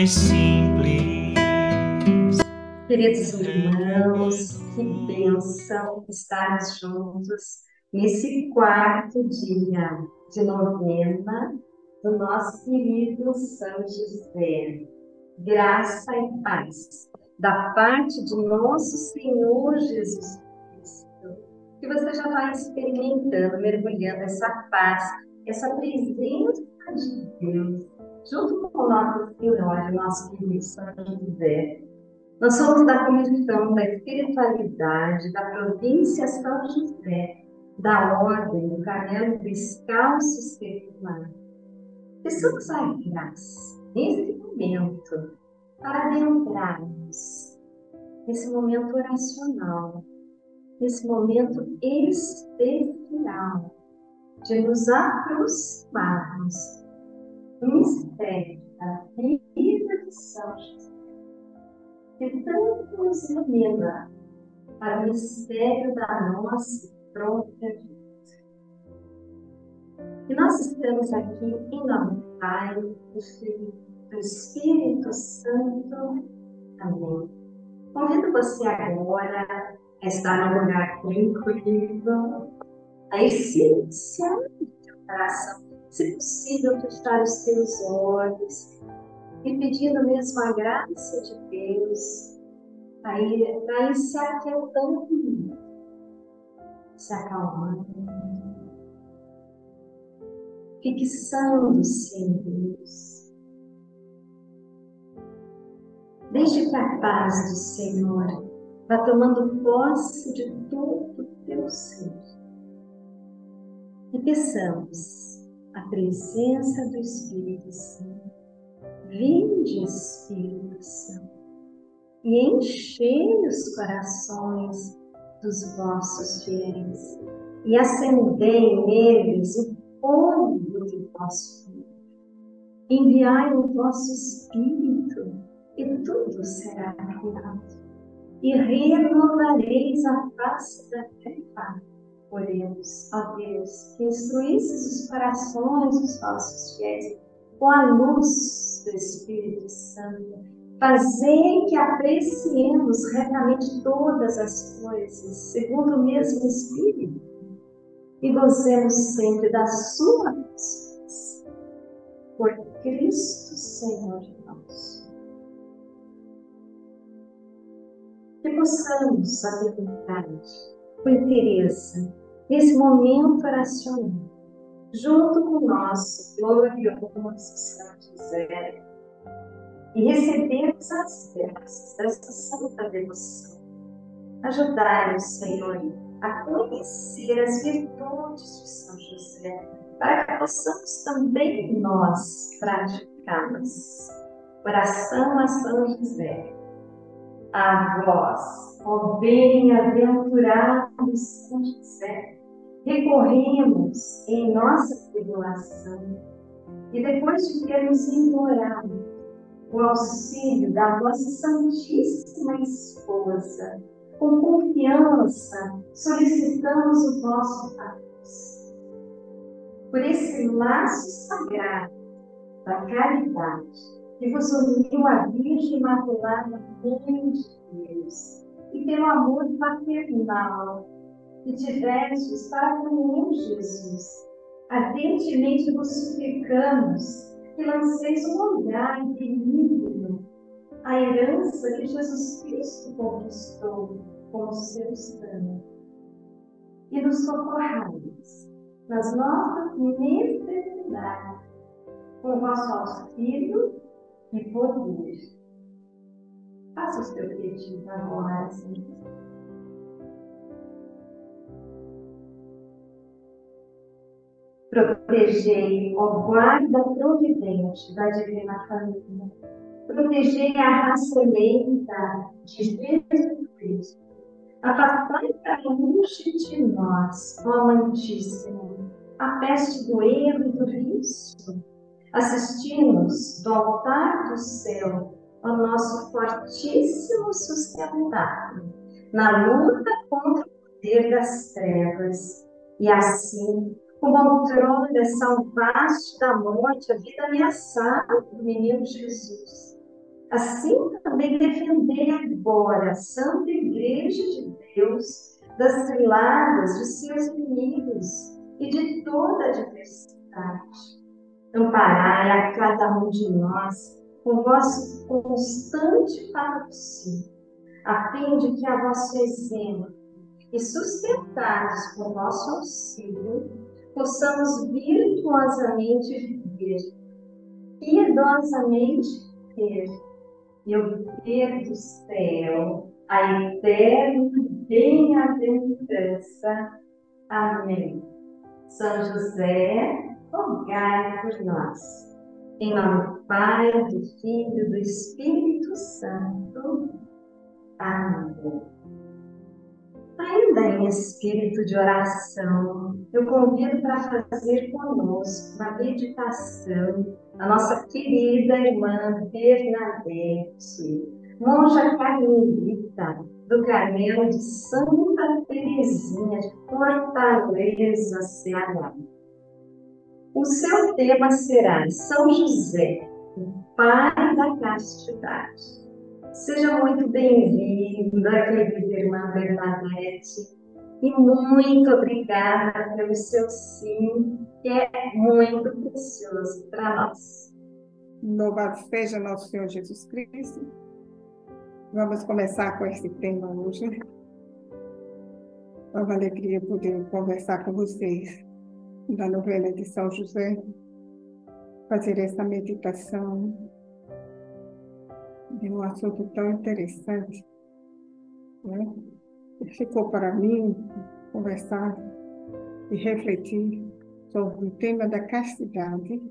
mais simples. Queridos irmãos, que bênção estarmos juntos nesse quarto dia de novena do nosso querido São José. Graça e paz da parte de nosso Senhor Jesus Cristo. Que você já vai experimentando, mergulhando essa paz, essa presença de Deus, junto com o nosso Senhor, nosso querido São José. Nós somos da comissão da espiritualidade da província São José, da ordem do Carmelo Descalço Secular. Peçamos a graça, nesse momento, para adentrarmos nesse momento oracional, nesse momento especial de nos aproximarmos mistério da vida de São José, que tanto nos ilumina para o mistério da nossa própria vida. E nós estamos aqui em nome do Pai, do Filho do Espírito Santo. Amém. Convido você agora a estar num lugar tranquilo, a ir silenciando o teu coração, se possível, fechar os teus olhos e pedindo mesmo a graça de Deus para ir, se aquietando, se acalmando, fixando-se em Deus Deixe que a paz do Senhor vá tomando posse de todo o teu ser. E peçamos a presença do Espírito Santo. Vinde, Espírito Santo, e enchei os corações dos vossos fiéis, e acendei neles o fogo do vosso fogo. Enviai o vosso Espírito, e tudo será criado. E renovareis a face da terra. Oremos, ó Deus, que instruísses os corações dos vossos fiéis com a luz do Espírito Santo. Fazei que apreciemos retamente todas as coisas, segundo o mesmo Espírito, e gozemos sempre da sua presença. Por Cristo Senhor nosso. que possamos, a verdade, com interesse, nesse momento oracional, junto com o nosso glorioso São José, e recebermos as graças dessa santa devoção. Ajudai-nos, Senhor, a conhecer as virtudes de São José, para que possamos também nós praticá-las. Oração a São José a vós, ó bem-aventurado São José, recorremos em nossa tribulação e depois de termos implorado o auxílio da vossa Santíssima Esposa, com confiança solicitamos o vosso paz. Por esse laço sagrado da caridade, que vos uniu a Virgem Imaculada Mãe de Deus, e pelo amor paternal que tivestes para com Jesus, ardentemente vos suplicamos que lanceis um olhar benigno à herança que Jesus Cristo conquistou com o seu sangue, e nos socorrais nas nossas necessidades com o vosso auxílio e poder. Faça o seu pedido agora, Senhor. Protegei, ó guarda providente da Divina Família. Protegei a raça eleita de Jesus Cristo. Afastai para longe de nós, ó amantíssimo, a peste do erro e do vício Assistimos do altar do céu ao nosso fortíssimo sustentáculo na luta contra o poder das trevas e assim o controle salvaste da morte a vida ameaçada do menino Jesus. Assim também defendei agora a Santa Igreja de Deus das ciladas de seus inimigos e de toda a diversidade. Amparai a cada um de nós com vosso constante patrocínio, a fim de que a vosso exemplo e sustentados por vosso auxílio, possamos virtuosamente viver, piedosamente ter e obter do céu a eterna bem-aventurança. Amém. São José, rogai por nós. Em nome do Pai, do Filho e do Espírito Santo. Amém. Ainda em espírito de oração, eu convido para fazer conosco uma meditação a nossa querida irmã Bernadette, monja carmelita do Carmelo de Santa Teresinha de Fortaleza, Ceará. O seu tema será São José, o Pai da Castidade. Seja muito bem-vinda, querida irmã Bernadette, e muito obrigada pelo seu sim, que é muito precioso para nós. Louvado seja nosso Senhor Jesus Cristo. Vamos começar com esse tema hoje. É uma alegria poder conversar com vocês da novena de São José, fazer essa meditação de um assunto tão interessante. Né? Ficou para mim conversar e refletir sobre o tema da castidade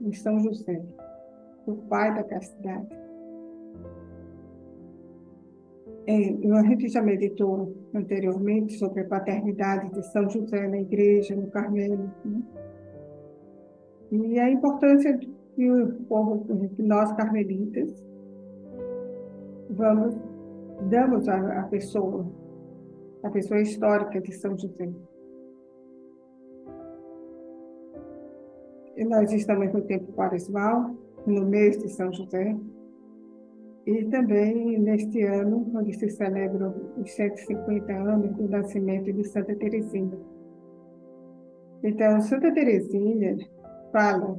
em São José, o pai da castidade. A gente já meditou anteriormente sobre a paternidade de São José na igreja, no Carmelo, né? e a importância que, o povo, que nós carmelitas vamos damos à, à pessoa, a pessoa histórica de São José. E nós estamos no tempo quaresmal, no mês de São José, e também neste ano, onde se celebra os 150 anos do nascimento de Santa Teresinha. Então, Santa Teresinha fala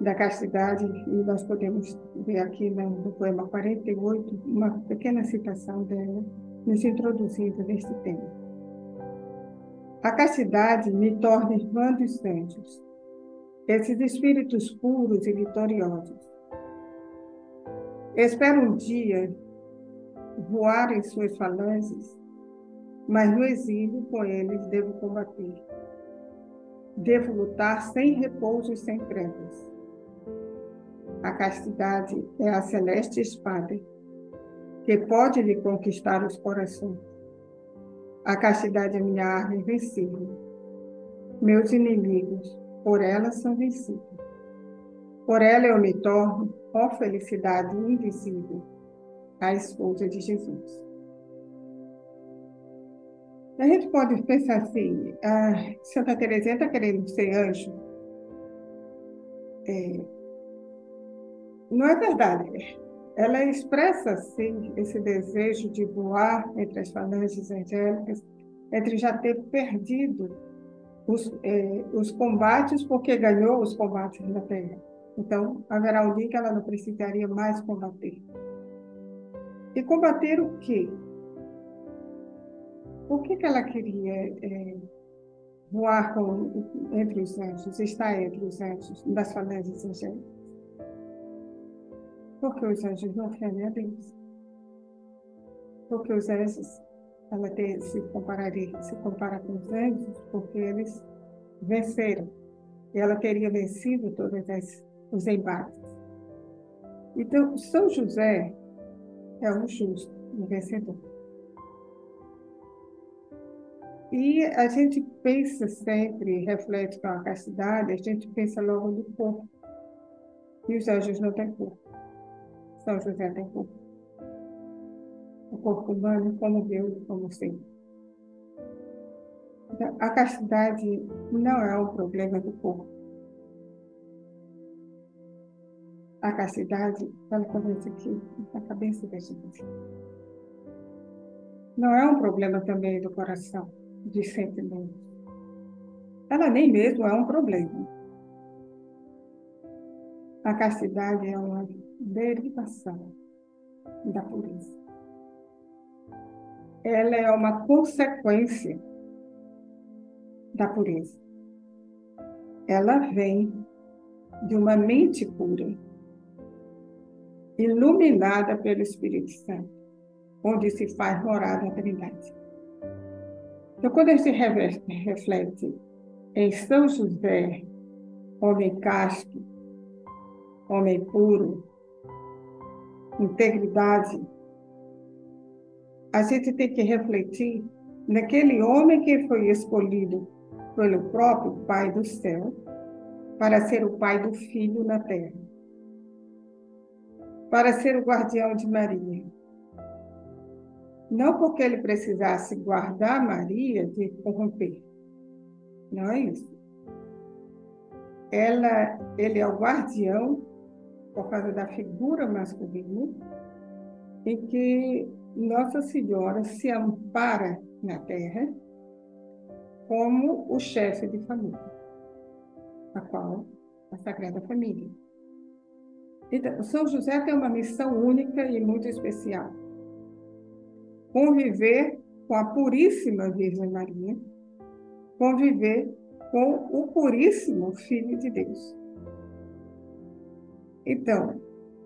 da castidade, e nós podemos ver aqui no poema 48 uma pequena citação dela, nos introduzindo neste tema. A castidade me torna irmã dos santos, esses espíritos puros e vitoriosos Espero um dia voar em suas falanges, mas no exílio com eles devo combater. Devo lutar sem repouso e sem trevas. A castidade é a celeste espada que pode lhe conquistar os corações. A castidade é minha arma invencível. Meus inimigos, por ela são vencidos. Por ela eu me torno ó felicidade invisível, a esposa de Jesus. A gente pode pensar assim, a Santa Teresinha está querendo ser anjo. É, não é verdade. Ela expressa, sim, esse desejo de voar entre as falanges angélicas, entre já ter perdido os, é, os combates, porque ganhou os combates na terra. Então, haverá um dia que ela não precisaria mais combater. E combater o quê? Por que, que ela queria é, voar com, entre os anjos, estar entre os anjos, das falésias angélicas? Porque os anjos não ofendem a Deus. Porque os anjos, ela tem, se, compararia, se compara com os anjos, porque eles venceram. E ela teria vencido todas as os embates. Então, São José é um justo, um vencedor. E a gente pensa sempre, reflete com a castidade, a gente pensa logo no corpo. E os anjos não têm corpo. São José tem corpo. O corpo humano como Deus, como sempre. Então, a castidade não é um problema do corpo a castidade, ela começa aqui na cabeça da gente. Não é um problema também do coração, de sentimentos. Ela nem mesmo é um problema. A castidade é uma derivação da pureza. Ela é uma consequência da pureza. Ela vem de uma mente pura iluminada pelo Espírito Santo, onde se faz morada a Trindade. Então, quando a gente reflete em São José, homem casto, homem puro, integridade, a gente tem que refletir naquele homem que foi escolhido pelo próprio Pai do céu para ser o pai do filho na terra para ser o guardião de Maria. Não porque ele precisasse guardar Maria de corromper. Não é isso. Ela, ele é o guardião por causa da figura masculina em que Nossa Senhora se ampara na terra como o chefe de família, a qual a Sagrada Família. Então, São José tem uma missão única e muito especial. Conviver com a Puríssima Virgem Maria, conviver com o Puríssimo Filho de Deus. Então,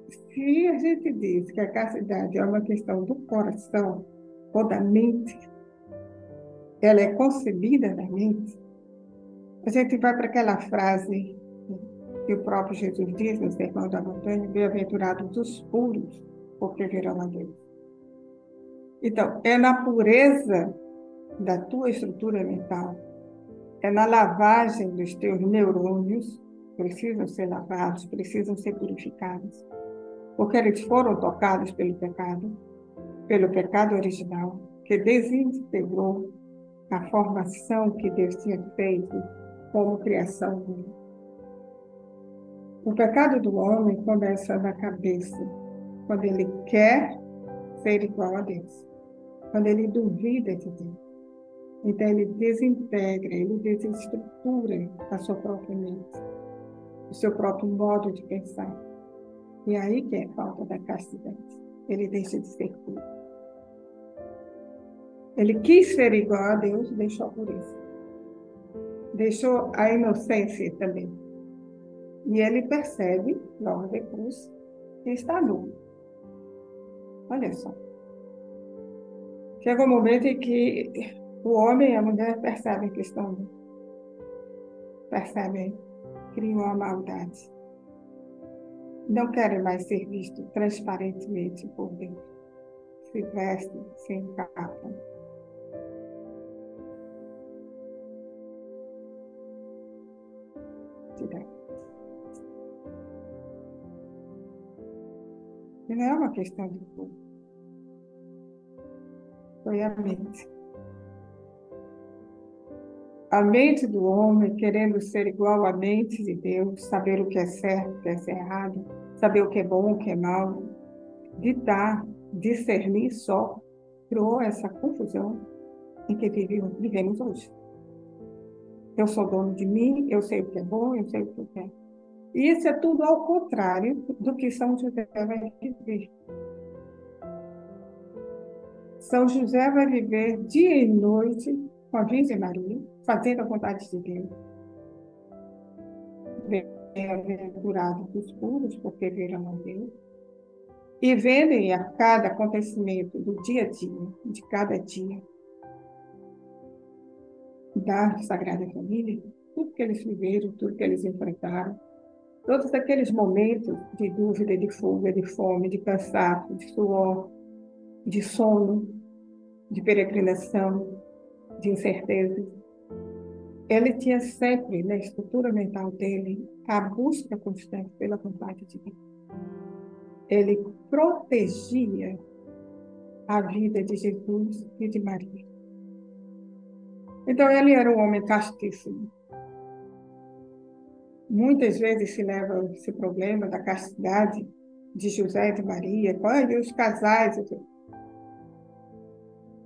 se a gente diz que a castidade é uma questão do coração ou da mente, ela é concebida na mente, a gente vai para aquela frase que o próprio Jesus diz no Sermão da Montanha, bem-aventurados os puros, porque verão a Deus. Então, é na pureza da tua estrutura mental, é na lavagem dos teus neurônios, precisam ser lavados, precisam ser purificados, porque eles foram tocados pelo pecado, pelo pecado original, que desintegrou a formação que Deus tinha feito como criação dele. O pecado do homem começa na cabeça, quando ele quer ser igual a Deus, quando ele duvida de Deus. Então ele desintegra, ele desestrutura a sua própria mente, o seu próprio modo de pensar. E aí que é falta da castidade. Ele deixa de ser puro. Ele quis ser igual a Deus, deixou por isso. Deixou a inocência também. E ele percebe, logo depois, que está nu. Olha só. Chega um momento em que o homem e a mulher percebem que estão nu. Percebem, criam a maldade. Não querem mais ser vistos transparentemente por Deus. Se vestem, se encapam. E não é uma questão de culpa. Foi a mente. A mente do homem querendo ser igual à mente de Deus, saber o que é certo, o que é errado, saber o que é bom, o que é mal, ditar, discernir só, criou essa confusão em que vivemos hoje. Eu sou dono de mim, eu sei o que é bom, eu sei o que quero. E isso é tudo ao contrário do que São José vai viver. São José vai viver dia e noite com a Virgem Maria, fazendo a vontade de Deus. Bem-aventurados os puros, porque verão a Deus. E vendem a cada acontecimento do dia a dia, de cada dia, da Sagrada Família, tudo que eles viveram, tudo que eles enfrentaram, Todos aqueles momentos de dúvida, de fuga, de fome, de cansaço, de suor, de sono, de peregrinação, de incerteza. Ele tinha sempre na estrutura mental dele a busca constante pela vontade de Deus. Ele protegia a vida de Jesus e de Maria. Então ele era um homem castíssimo muitas vezes se leva esse problema da castidade de José e de Maria, quando os casais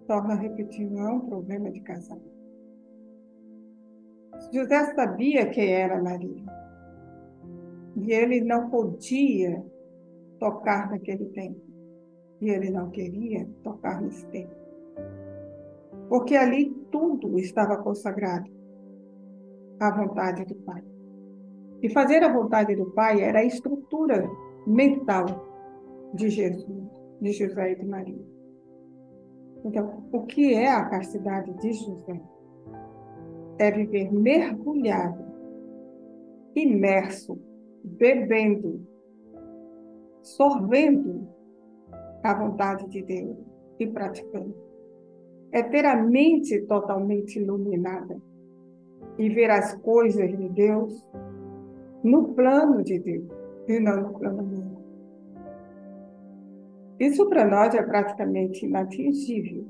torna a repetir, não é um problema de casal. José sabia quem era Maria. E ele não podia tocar naquele tempo. E ele não queria tocar nesse tempo. Porque ali tudo estava consagrado à vontade do Pai. E fazer a vontade do Pai era a estrutura mental de Jesus, de José e de Maria. Então, o que é a castidade de José? É viver mergulhado, imerso, bebendo, sorvendo a vontade de Deus e praticando. É ter a mente totalmente iluminada e ver as coisas de Deus no plano de Deus e não no plano humano. Isso para nós é praticamente inatingível.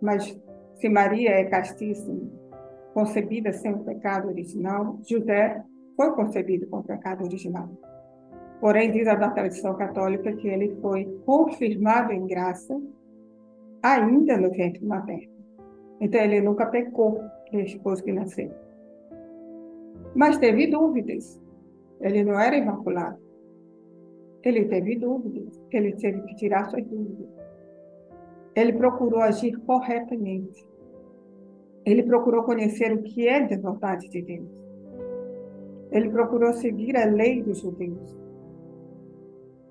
Mas se Maria é castíssima, concebida sem o pecado original, José foi concebido com o pecado original. Porém, diz a da tradição católica que ele foi confirmado em graça ainda no ventre materno. Então, ele nunca pecou depois que nasceu. Mas teve dúvidas. Ele não era imaculado. Ele teve dúvidas. Ele teve que tirar suas dúvidas. Ele procurou agir corretamente. Ele procurou conhecer o que é da vontade de Deus. Ele procurou seguir a lei dos judeus.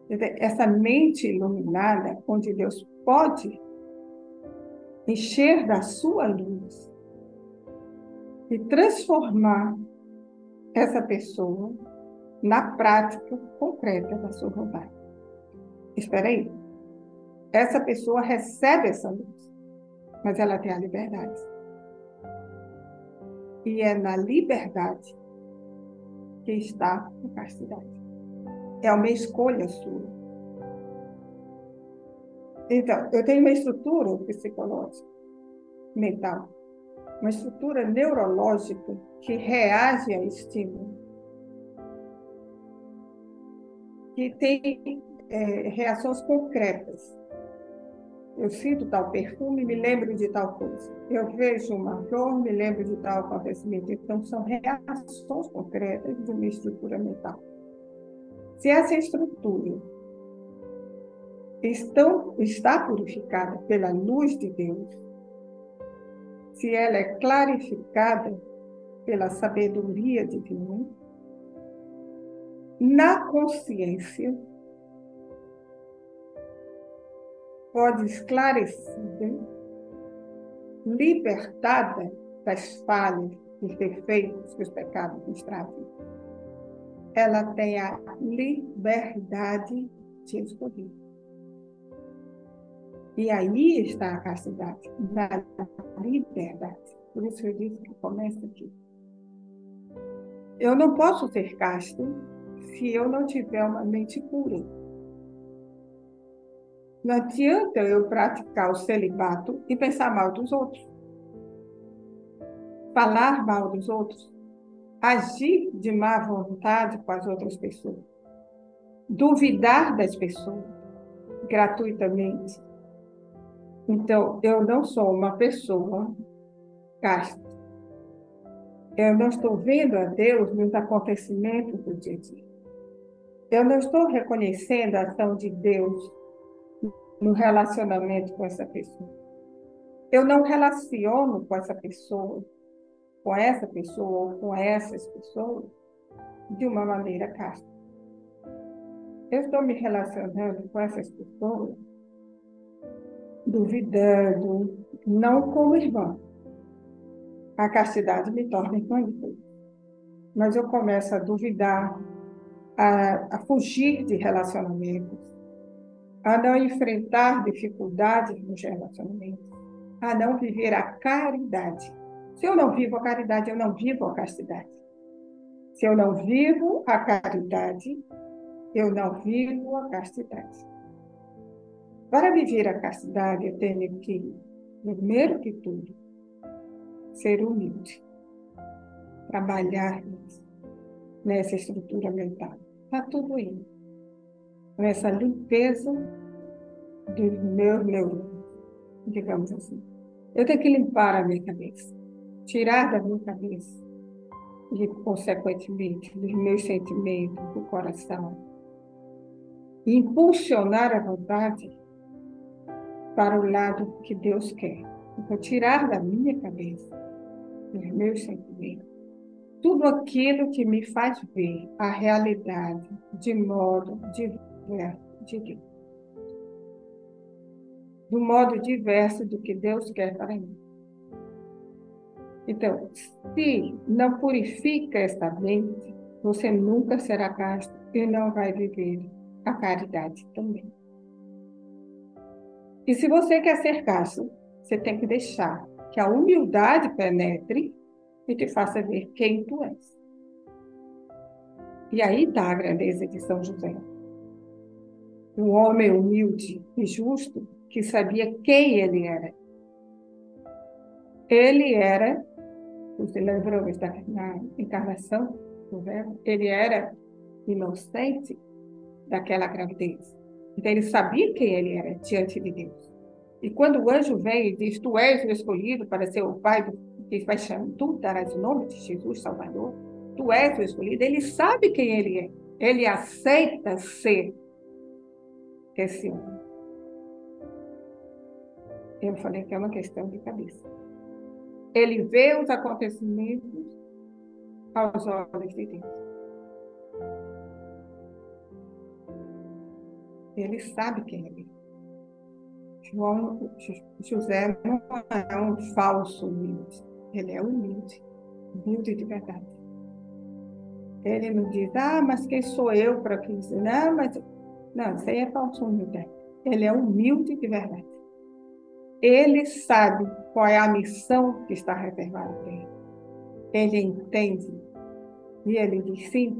Essa mente iluminada, onde Deus pode encher da sua luz e transformar essa pessoa na prática concreta da sua vontade. Espera aí. Essa pessoa recebe essa luz, mas ela tem a liberdade. E é na liberdade que está a castidade. É uma escolha sua. Então, eu tenho uma estrutura psicológica, mental, uma estrutura neurológica que reage a estímulo, que tem é, reações concretas. Eu sinto tal perfume, me lembro de tal coisa. Eu vejo uma flor, me lembro de tal acontecimento. Então, são reações concretas de uma estrutura mental. Se essa estrutura estão, está purificada pela luz de Deus, se ela é clarificada pela sabedoria divina, na consciência, pode esclarecida, libertada das falhas, dos defeitos que os pecados nos trazem. Ela tem a liberdade de escolher. E aí está a castidade, na liberdade. Por isso eu disse que começa aqui. Eu não posso ser casto se eu não tiver uma mente pura. Não adianta eu praticar o celibato e pensar mal dos outros. Falar mal dos outros. Agir de má vontade com as outras pessoas. Duvidar das pessoas gratuitamente. Então, eu não sou uma pessoa casta. Eu não estou vendo a Deus nos acontecimentos do dia a dia. Eu não estou reconhecendo a ação de Deus no relacionamento com essa pessoa. Eu não relaciono com essa pessoa, com essa pessoa ou com essas pessoas de uma maneira casta. Eu estou me relacionando com essas pessoas duvidando, não como irmão, a castidade me torna infantil. Mas eu começo a duvidar, a, a fugir de relacionamentos, a não enfrentar dificuldades nos relacionamentos, a não viver a caridade. Se eu não vivo a caridade, eu não vivo a castidade. Se eu não vivo a caridade, eu não vivo a castidade. Para viver a castidade, eu tenho que, primeiro que tudo, ser humilde, trabalhar nessa estrutura mental. Está tudo aí. Nessa limpeza dos meus neurônios, digamos assim. Eu tenho que limpar a minha cabeça, tirar da minha cabeça e, consequentemente, dos meus sentimentos, do coração, impulsionar a vontade para o lado que Deus quer. Então, tirar da minha cabeça, dos meus sentimentos, tudo aquilo que me faz ver a realidade de modo diverso de Deus. Do modo diverso do que Deus quer para mim. Então, se não purifica esta mente, você nunca será casto e não vai viver a caridade também. E se você quer ser casto, você tem que deixar que a humildade penetre e te faça ver quem tu és. E aí está a grandeza de São José. Um homem humilde e justo que sabia quem ele era. Ele era, você lembrou na encarnação do verbo, ele era inocente daquela gravidez. Então ele sabia quem ele era diante de Deus. E quando o anjo vem e diz, tu és o escolhido para ser o pai do que vai chamar, tu darás o nome de Jesus Salvador, tu és o escolhido, ele sabe quem ele é. Ele aceita ser esse homem. Eu falei que é uma questão de cabeça. Ele vê os acontecimentos aos olhos de Deus. Ele sabe quem ele é. João, José não é um falso humilde, ele é humilde, humilde de verdade. Ele não diz, ah, mas quem sou eu para que isso? Não, mas. Não, isso aí é falso humilde. Ele é humilde de verdade. Ele sabe qual é a missão que está reservada para ele. Ele entende. E ele diz sim.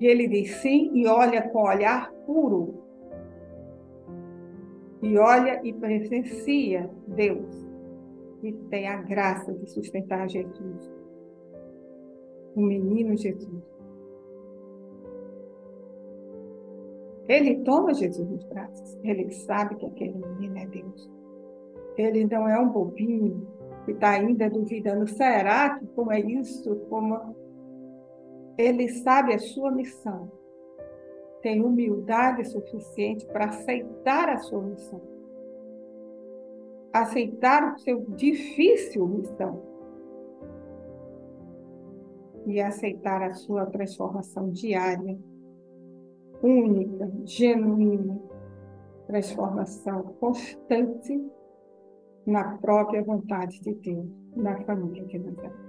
E ele diz sim e olha com olhar puro e olha e presencia Deus e tem a graça de sustentar Jesus, o menino Jesus. Ele toma Jesus nos braços, ele sabe que aquele menino é Deus. Ele não é um bobinho que está ainda duvidando, será que como é isso? Como... Ele sabe a sua missão tem humildade suficiente para aceitar a sua missão. Aceitar o seu difícil missão. E aceitar a sua transformação diária, única, genuína, transformação constante na própria vontade de Deus, na família de Nazaré.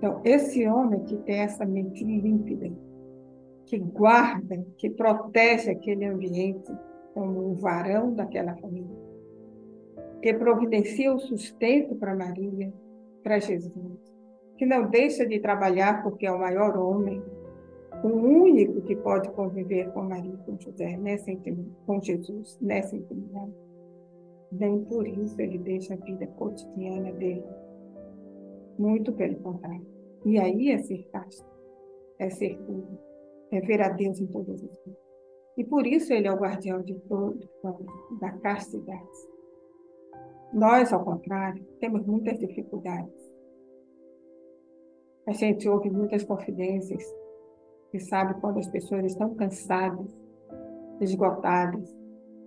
Então, esse homem que tem essa mente límpida, que guarda, que protege aquele ambiente como um varão daquela família, que providencia o sustento para Maria, para Jesus, que não deixa de trabalhar porque é o maior homem, o único que pode conviver com Maria e com José, nessa com Jesus, nessa intimidade. Nem por isso ele deixa a vida cotidiana dele. Muito pelo contrário. E aí é ser casto, é ser puro é ver a Deus em todas as coisas. E por isso ele é o guardião de todo, da castidade. Nós, ao contrário, temos muitas dificuldades. A gente ouve muitas confidências e sabe quando as pessoas estão cansadas, esgotadas,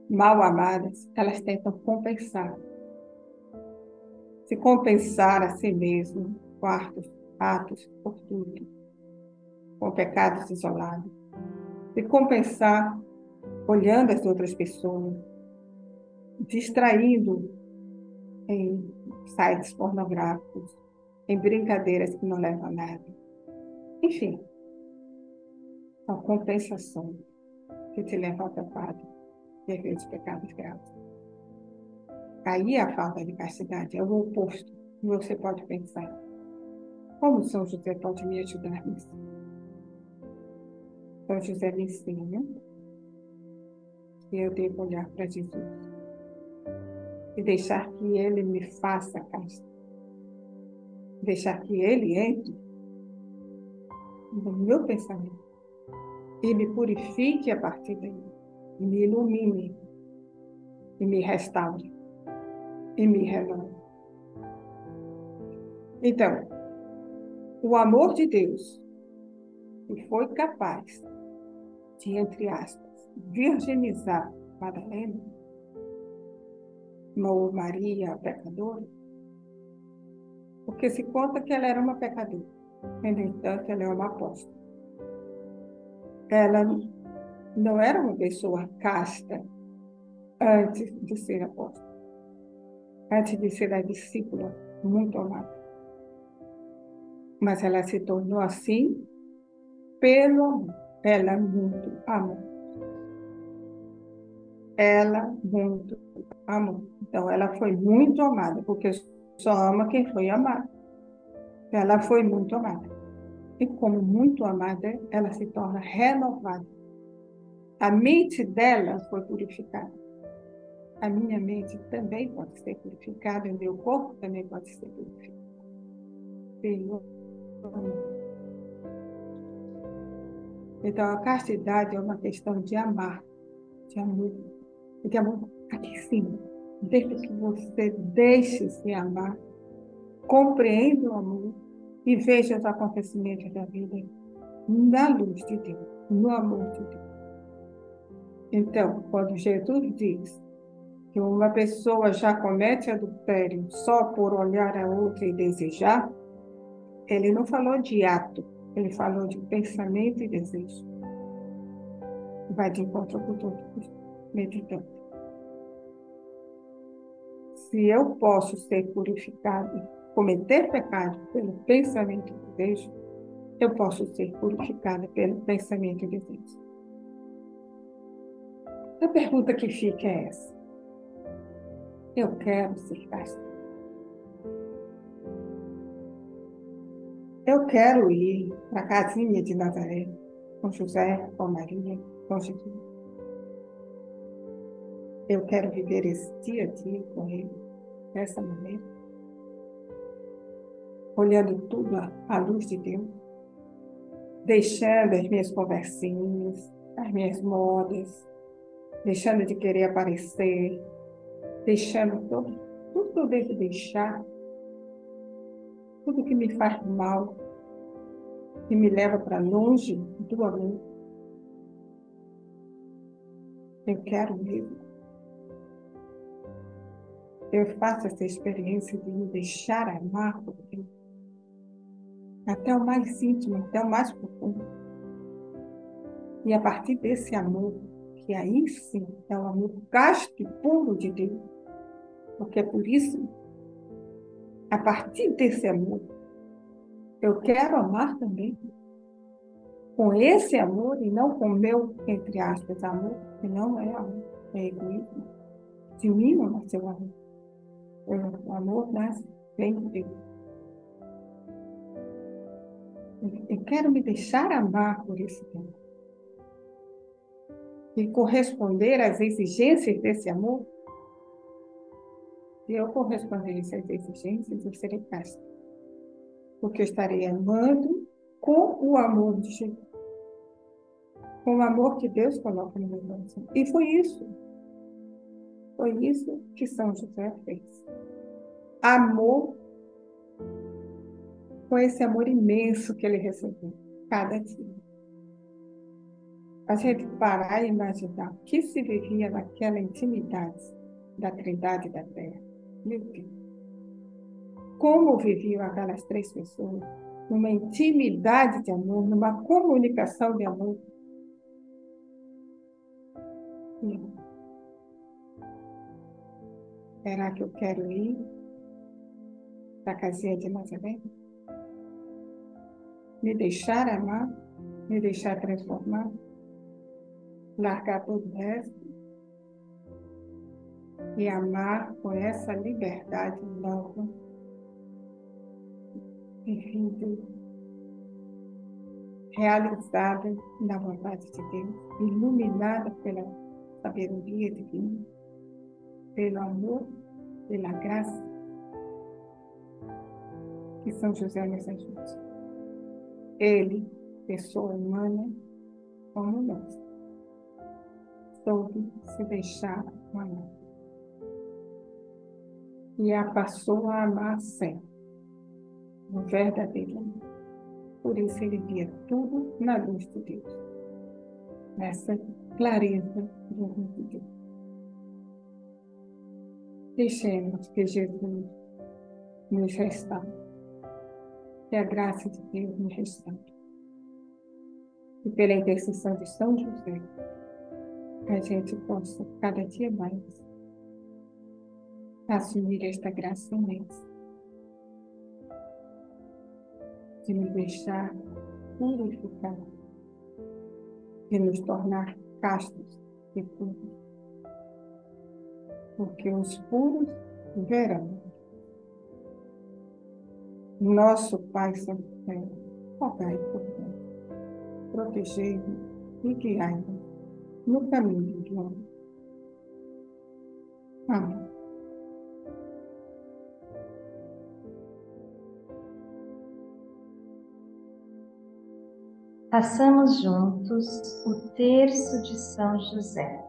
mal amadas, elas tentam compensar. Se compensar a si mesmo com atos, tudo com pecados isolados, e compensar olhando as outras pessoas, distraindo em sites pornográficos, em brincadeiras que não levam a nada. Enfim, são compensações que te levam ao pecado e às pecados graves. Aí a falta de castidade é o oposto. E você pode pensar, como São José pode me ajudar nisso? São José me ensina que eu devo olhar para Jesus e deixar que Ele me faça casa. Deixar que Ele entre do meu pensamento e me purifique a partir daí, me ilumine e me restaure e renove. Então, o amor de Deus, que foi capaz de, entre aspas, virginizar Madalena, ou Maria, a pecadora, porque se conta que ela era uma pecadora, no entanto, ela é uma apóstola. Ela não era uma pessoa casta antes de ser apóstola, antes de ser a discípula muito amada. Mas ela se tornou assim pelo amor. Ela muito amou. Ela muito amou. Então, ela foi muito amada, porque só ama quem foi amado. Ela foi muito amada. E como muito amada, ela se torna renovada. A mente dela foi purificada. A minha mente também pode ser purificada, o meu corpo também pode ser purificado. Pelo Então, a castidade é uma questão de amar, de amor, de amor aqui em cima desde que você deixe se amar, compreenda o amor e veja os acontecimentos da vida na luz de Deus, no amor de Deus. Então, quando Jesus diz que uma pessoa já comete adultério só por olhar a outra e desejar, ele não falou de ato, ele falou de pensamento e desejo. Vai de encontro com todos meditando se eu posso ser purificado, cometer pecado pelo pensamento e desejo, eu posso ser purificada pelo pensamento e desejo. A pergunta que fica é essa. Eu quero ser casta. Eu quero ir para a casinha de Nazaré, com José, com Maria, com Jesus. Eu quero viver esse dia a dia com ele dessa maneira, olhando tudo à luz de Deus, deixando as minhas conversinhas, as minhas modas, deixando de querer aparecer, deixando tudo, tudo que eu devo deixar, tudo que me faz mal, que me leva para longe do amor. Eu quero mesmo eu faço essa experiência de me deixar amar por Deus, até o mais íntimo, até o mais profundo. E a partir desse amor, que aí sim é o amor casto e puro de Deus, porque é por isso, a partir desse amor, eu quero amar também com esse amor e não com o meu, entre aspas, amor, que não é amor, é egoísmo. De mim não nasceu amor. O amor nasce vem de Deus. Eu quero me deixar amar por esse tempo. E corresponder às exigências desse amor. Eu corresponder a essas exigências, eu serei casta. Porque eu estarei amando com o amor de Jesus. Com o amor que Deus coloca no meu coração. E foi isso foi isso que São José fez. Amor com esse amor imenso que ele recebeu cada dia. A gente parar e imaginar o que se vivia naquela intimidade da Trindade da Terra. Meu. Como viviam aquelas três pessoas numa intimidade de amor, numa comunicação de amor. Meu Será que eu quero ir para a casinha de Nazaré? Me deixar amar? Me deixar transformar? Largar todo o resto? E amar com essa liberdade nova? Enfim, realizada na vontade de Deus, iluminada pela sabedoria divina pelo amor, pela graça que São José nos ajude. Ele pessoa humana como nós. Soube se deixar amar. E a passou a amar sempre, amor. Por isso ele via tudo na luz de Deus, nessa clareza do luz de Deus. Deixemos que Jesus nos restaure, que a graça de Deus nos restaure e pela intercessão de São José, a gente possa cada dia mais assumir esta graça imensa de nos deixar purificar, de nos tornar castos e puros, porque os puros verão. Nosso Pai Santo, rogai por nós protegei-me e guiai-me no caminho do amor. Amém. Façamos juntos o terço de São José.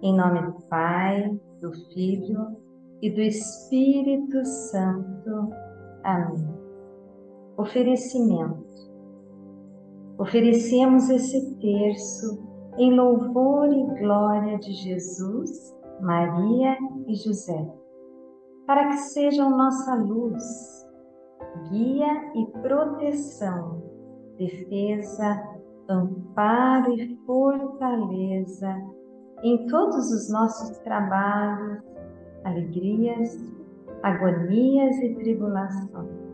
Em nome do Pai, do Filho e do Espírito Santo. Amém. Oferecimento Oferecemos esse terço em louvor e glória de Jesus, Maria e José, para que sejam nossa luz, guia e proteção, defesa, amparo e fortaleza em todos os nossos trabalhos, alegrias, agonias e tribulações.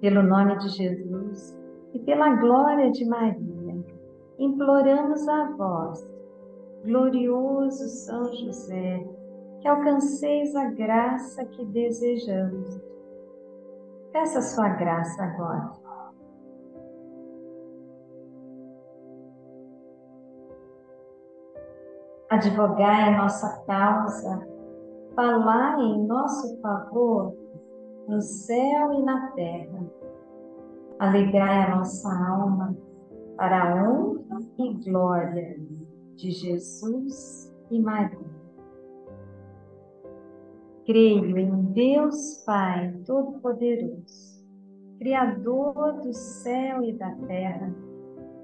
Pelo nome de Jesus, e pela glória de Maria, imploramos a vós, glorioso São José, que alcanceis a graça que desejamos. Peça sua graça agora. Advogai em nossa causa, falai em nosso favor, no céu e na terra alegrai a nossa alma para a honra e glória de Jesus e Maria. Creio em Deus Pai Todo-Poderoso, Criador do céu e da terra,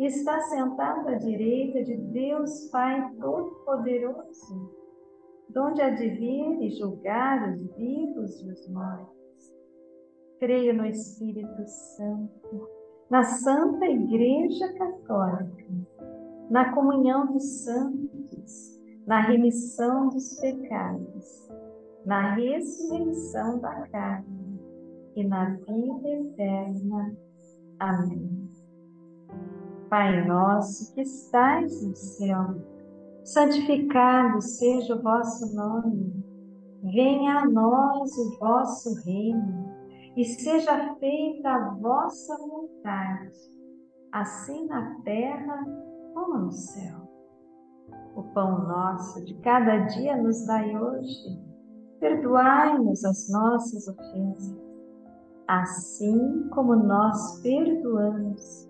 e está sentado à direita de Deus Pai Todo-Poderoso, donde há de vir e julgar os vivos e os mortos creio no Espírito Santo, na Santa Igreja Católica, na comunhão dos santos, na remissão dos pecados, na ressurreição da carne e na vida eterna. Amém. Pai nosso que estais no céu, santificado seja o vosso nome. Venha a nós o vosso reino e seja feita a vossa vontade, assim na terra como no céu. O pão nosso de cada dia nos dai hoje. Perdoai-nos as nossas ofensas, assim como nós perdoamos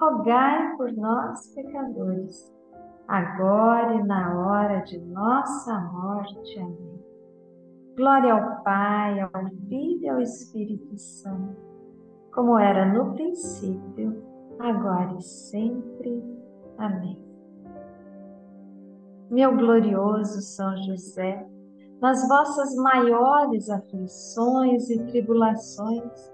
rogai por nós, pecadores, agora e na hora de nossa morte. Amém. Glória ao Pai, ao Filho e ao Espírito Santo como era no princípio, agora e sempre. Amém. Meu glorioso São José, nas vossas maiores aflições e tribulações,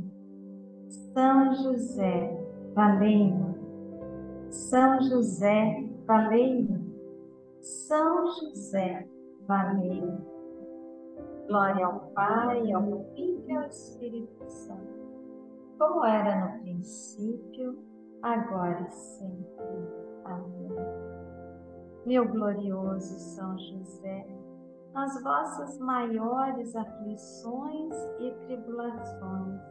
São José, valei-me. São José, valei-me. São José, valei-me. Glória ao Pai, ao Filho e ao Espírito Santo, como era no princípio, agora e sempre. Amém. Meu glorioso São José, nas vossas maiores aflições e tribulações,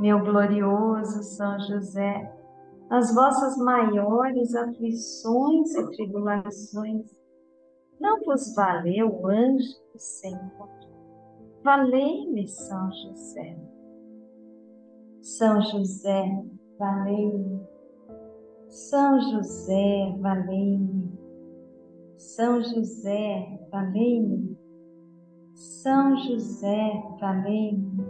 Meu glorioso São José, nas vossas maiores aflições e tribulações, não vos valeu o anjo do Senhor? Valei-me, São José. São José, valei-me. São José, valei-me. São José, valei-me. São José, valei-me.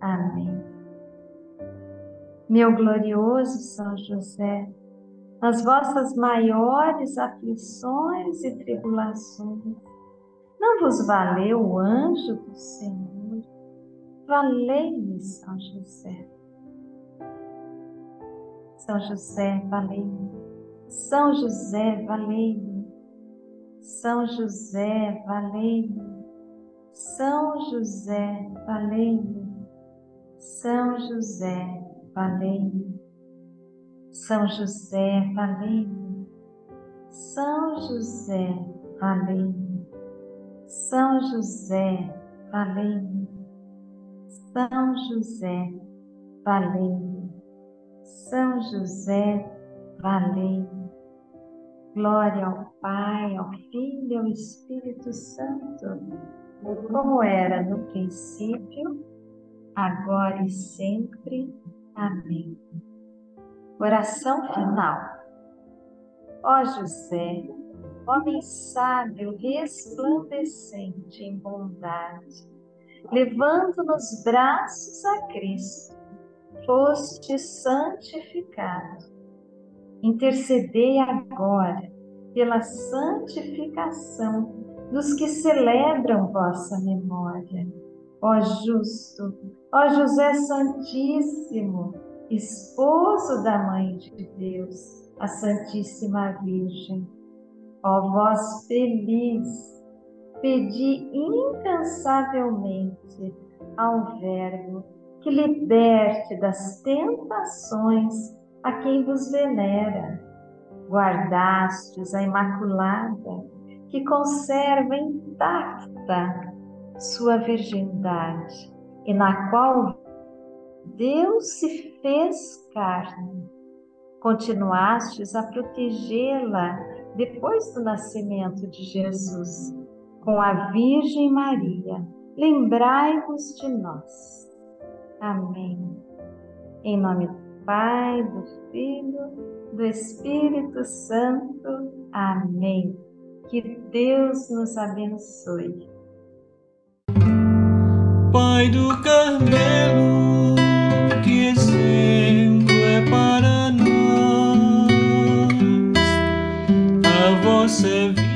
Amém. Meu glorioso São José, nas vossas maiores aflições e tribulações, não vos valeu o anjo do Senhor? Valei-me, São José. São José, valei-me são José, valei-me. São José, valei-me. São José, valei-me. São José, valei-me. São José, valei-me. São José, valei-me. São José, valei-me. São José, valei-me. São José, valei-me. Glória ao Pai, ao Filho e ao Espírito Santo, como era no princípio, agora e sempre. Amém. Oração final. Ó José, homem sábio, resplandecente em bondade, levando nos braços a Cristo, foste santificado intercedei agora pela santificação dos que celebram vossa memória. Ó justo, ó José Santíssimo, esposo da Mãe de Deus, a Santíssima Virgem. Ó vós feliz, pedi incansavelmente ao Verbo que liberte das tentações a quem vos venera. Guardastes a Imaculada, que conserva intacta sua virgindade e na qual Deus se fez carne. Continuastes a protegê-la depois do nascimento de Jesus, com a Virgem Maria. Lembrai-vos de nós. Amém. Em nome Pai, do Filho, do Espírito Santo. Amém. Que Deus nos abençoe. Pai do Carmelo, que exemplo é para nós a vossa vida.